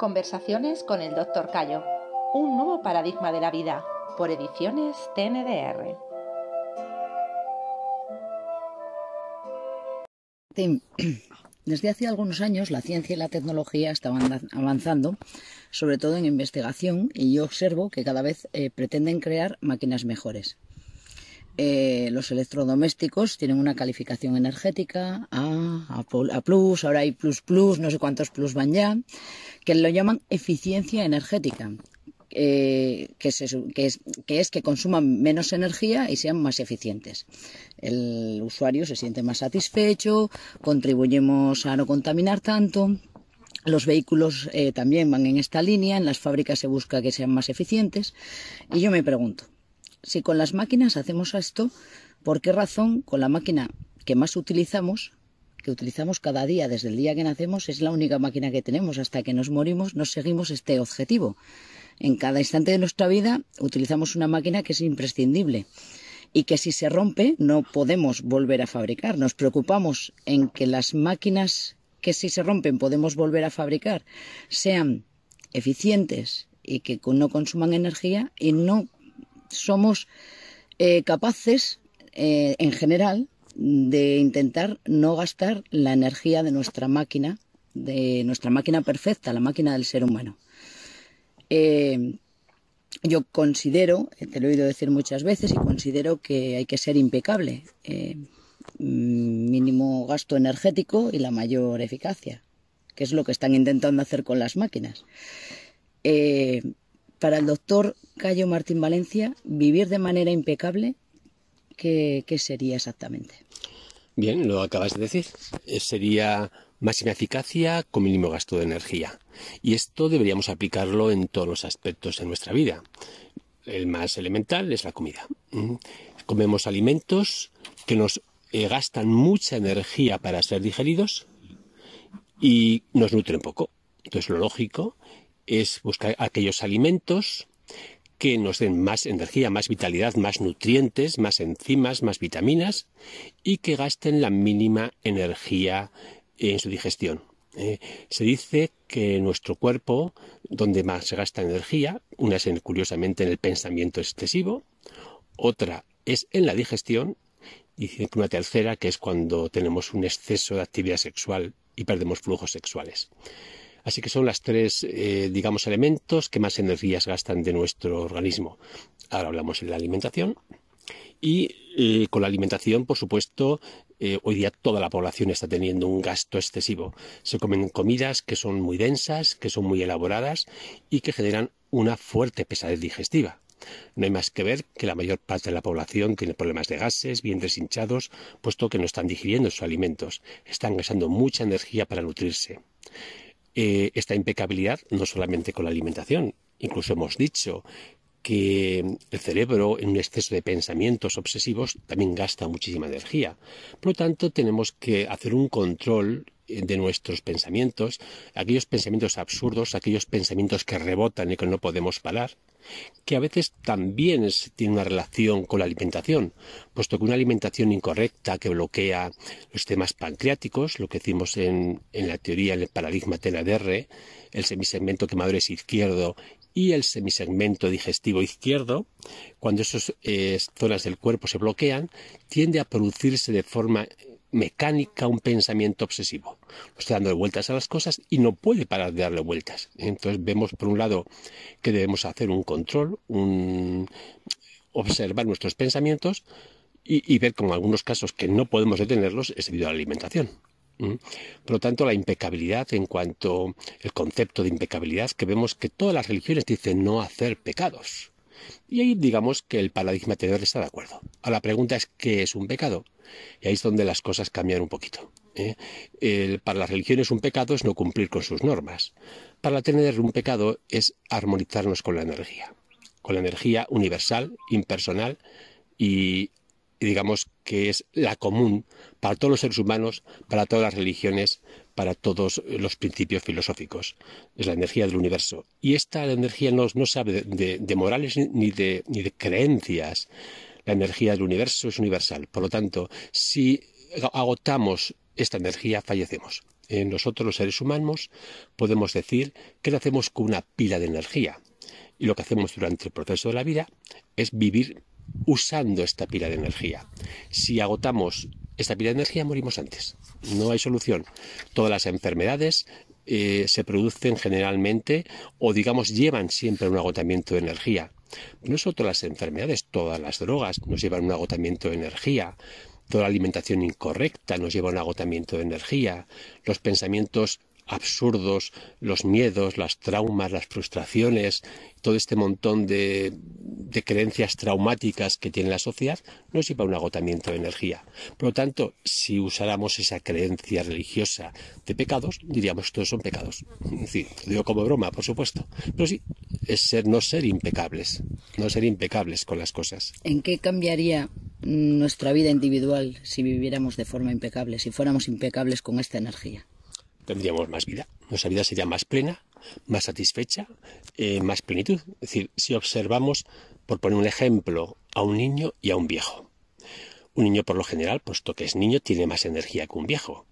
Conversaciones con el Dr. Cayo. Un nuevo paradigma de la vida. Por ediciones TNDR. Desde hace algunos años la ciencia y la tecnología estaban avanzando, sobre todo en investigación, y yo observo que cada vez eh, pretenden crear máquinas mejores. Eh, los electrodomésticos tienen una calificación energética A, A, plus, ahora hay plus plus, no sé cuántos plus van ya, que lo llaman eficiencia energética. Eh, que, es, que, consuman menos energía y sean más eficientes. El usuario se siente más satisfecho, contribuimos a no contaminar tanto. Los vehículos eh, también van en esta línea, en las fábricas se busca que sean más eficientes. Y yo me pregunto, si con las máquinas hacemos esto, ¿por qué razón con la máquina que más utilizamos, que utilizamos cada día desde el día que nacemos, es la única máquina que tenemos hasta que nos morimos, nos seguimos este objetivo? En cada instante de nuestra vida utilizamos una máquina que es imprescindible y que si se rompe no podemos volver a fabricar. Nos preocupamos en que las máquinas que si se rompen podemos volver a fabricar sean eficientes y que no consuman energía y no somos eh, capaces, eh, en general, de intentar no gastar la energía de nuestra máquina, de nuestra máquina perfecta, la máquina del ser humano. Eh, yo considero, te lo he oído decir muchas veces, y considero que hay que ser impecable. mínimo gasto energético y la mayor eficacia, que es lo que están intentando hacer con las máquinas. Para el doctor Cayo Martín Valencia, vivir de manera impecable, ¿qué, sería exactamente? Bien, lo acabas de decir. Eh, sería máxima eficacia con mínimo gasto de energía. Y esto deberíamos aplicarlo en todos los aspectos de nuestra vida. El más elemental es la comida. Mm. Comemos alimentos que nos eh, gastan mucha energía para ser digeridos y nos nutren poco. Entonces lo lógico es buscar aquellos alimentos que nos den más energía, más vitalidad, más nutrientes, más enzimas, más vitaminas y que gasten la mínima energía en su digestión. Eh, se dice que nuestro cuerpo, donde más se gasta energía, una es curiosamente en el pensamiento excesivo, otra es en la digestión y una tercera que es cuando tenemos un exceso de actividad sexual y perdemos flujos sexuales. Así que son las tres, eh, digamos, elementos que más energías gastan de nuestro organismo. Ahora hablamos de la alimentación. Y eh, con la alimentación, por supuesto, eh, hoy día toda la población está teniendo un gasto excesivo. Se comen comidas que son muy densas, que son muy elaboradas y que generan una fuerte pesadez digestiva. No hay más que ver que la mayor parte de la población tiene problemas de gases, bien deshinchados, puesto que no están digiriendo sus alimentos, están gastando mucha energía para nutrirse. Eh, esta impecabilidad no solamente con la alimentación, incluso hemos dicho que el cerebro en un exceso de pensamientos obsesivos también gasta muchísima energía. Por lo tanto, tenemos que hacer un control eh, de nuestros pensamientos, aquellos pensamientos absurdos, aquellos pensamientos que rebotan y que no podemos parar, que a veces también tiene una relación con la alimentación, puesto que una alimentación incorrecta que bloquea los temas pancreáticos, lo que decimos en, la teoría, en el paradigma TNDR, el semisegmento quemador es izquierdo y el semisegmento digestivo izquierdo, cuando esas eh, zonas del cuerpo se bloquean, tiende a producirse de forma mecánica un pensamiento obsesivo. Está dando vueltas a las cosas y no puede parar de darle vueltas. Entonces vemos por un lado que debemos hacer un control, un observar nuestros pensamientos y, ver como en algunos casos que no podemos detenerlos es debido a la alimentación. Por lo tanto, la impecabilidad en cuanto al concepto de impecabilidad, que vemos que todas las religiones dicen no hacer pecados. Y ahí digamos que el paradigma tener está de acuerdo. Ahora la pregunta es ¿qué es un pecado? Y ahí es donde las cosas cambian un poquito. ¿eh? para las religiones un pecado es no cumplir con sus normas. Para tener un pecado es armonizarnos con la energía, con la energía universal, impersonal y digamos que es la común para todos los seres humanos, para todas las religiones, para todos los principios filosóficos. Es la energía del universo. Y esta energía no, no sabe de, morales ni de, ni de creencias. La energía del universo es universal. Por lo tanto, si agotamos esta energía fallecemos. nosotros los seres humanos podemos decir que nacemos con una pila de energía y lo que hacemos durante el proceso de la vida es vivir usando esta pila de energía. Si agotamos esta pila de energía, morimos antes. No hay solución. Todas las enfermedades eh, se producen generalmente o digamos llevan siempre un agotamiento de energía. No solo todas las enfermedades, todas las drogas nos llevan un agotamiento de energía. Toda la alimentación incorrecta nos lleva a un agotamiento de energía. Los pensamientos absurdos, los miedos, las traumas, las frustraciones, todo este montón de, creencias traumáticas que tiene la sociedad, nos lleva a un agotamiento de energía. Por lo tanto, si usáramos esa creencia religiosa de pecados, diríamos que todos son pecados. Sí, digo como broma, por supuesto. Pero sí, es ser, no ser impecables, no ser impecables con las cosas. ¿En qué cambiaría nuestra vida individual si viviéramos de forma impecable, si fuéramos impecables con esta energía? Tendríamos más vida. Nuestra vida sería más plena, más satisfecha, eh, más plenitud. Es decir, si observamos, por poner un ejemplo, a un niño y a un viejo. Un niño, por lo general, puesto que es niño, tiene más energía que un viejo.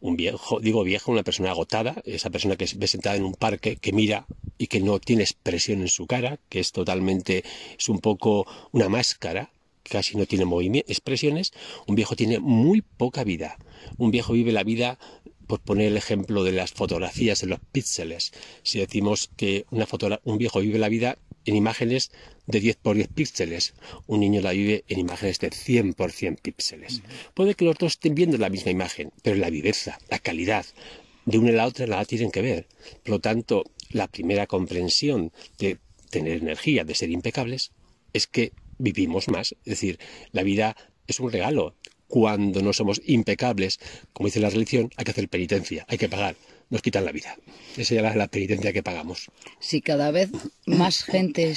Un viejo, digo viejo, una persona agotada, esa persona que ve sentada en un parque, que mira y que no tiene expresión en su cara, que es totalmente, es un poco una máscara, casi no tiene expresiones, un viejo tiene muy poca vida. Un viejo vive la vida por poner el ejemplo de las fotografías de los píxeles, si decimos que una un viejo vive la vida en imágenes de 10 por 10 píxeles, un niño la vive en imágenes de 100 por 100 píxeles. Puede que los dos estén viendo la misma imagen, pero la viveza, la calidad de una y la otra la tienen que ver. Por lo tanto, la primera comprensión de tener energía, de ser impecables, es que vivimos más. Es decir, la vida es un regalo cuando no somos impecables, como dice la religión, hay que hacer penitencia, hay que pagar, nos quitan la vida. Esa es la penitencia que pagamos. Si cada vez más gente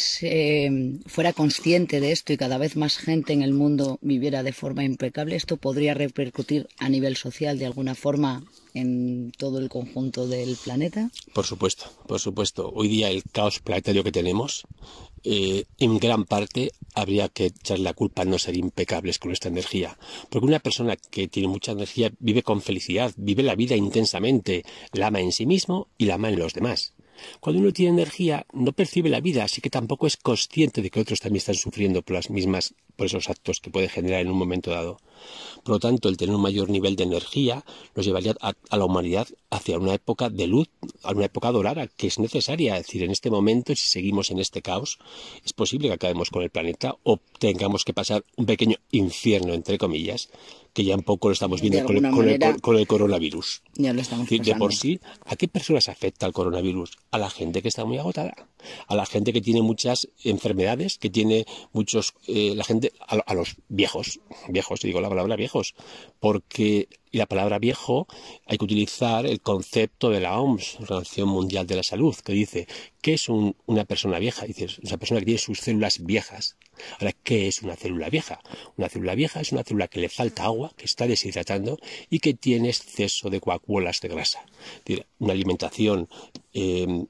fuera consciente de esto y cada vez más gente en el mundo viviera de forma impecable, esto podría repercutir a nivel social de alguna forma en todo el conjunto del planeta? Por supuesto, por supuesto. Hoy día el caos planetario que tenemos eh, en gran parte habría que echar la culpa a no ser impecables con nuestra energía. Porque una persona que tiene mucha energía vive con felicidad, vive la vida intensamente, la ama en sí mismo y la ama en los demás. Cuando uno tiene energía, no percibe la vida, así que tampoco es consciente de que otros también están sufriendo por las mismas, por esos actos que puede generar en un momento dado. Por lo tanto, el tener un mayor nivel de energía nos llevaría a, la humanidad hacia una época de luz, a una época dorada, que es necesaria. Es decir, en este momento, si seguimos en este caos, es posible que acabemos con el planeta o tengamos que pasar un pequeño infierno, entre comillas, que ya un poco lo estamos viendo con el, coronavirus. Ya lo estamos De por sí, ¿a qué personas afecta el coronavirus? A la gente que está muy agotada, a la gente que tiene muchas enfermedades, que tiene muchos, eh, la gente, a, los viejos, viejos, digo la palabra viejos, porque la palabra viejo hay que utilizar el concepto de la OMS, Organización Mundial de la Salud, que dice, ¿qué es una persona vieja? Dice, es una persona que tiene sus células viejas. Ahora, ¿qué es una célula vieja? Una célula vieja es una célula que le falta agua, que está deshidratando y que tiene exceso de coagulas de grasa. una alimentación eh,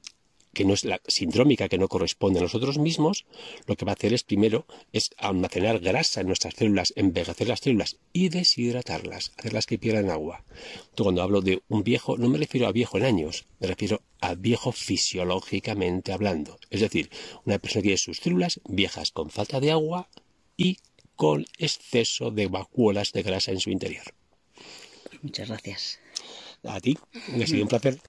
que no es la sindrómica, que no corresponde a nosotros mismos, lo que va a hacer es primero es almacenar grasa en nuestras células, envejecer las células y deshidratarlas, hacerlas que pierdan agua. cuando hablo de un viejo, no me refiero a viejo en años, me refiero a viejo fisiológicamente hablando. Es decir, una persona que tiene sus células viejas con falta de agua y con exceso de vacuolas de grasa en su interior. Muchas gracias. A ti, ha sido un placer.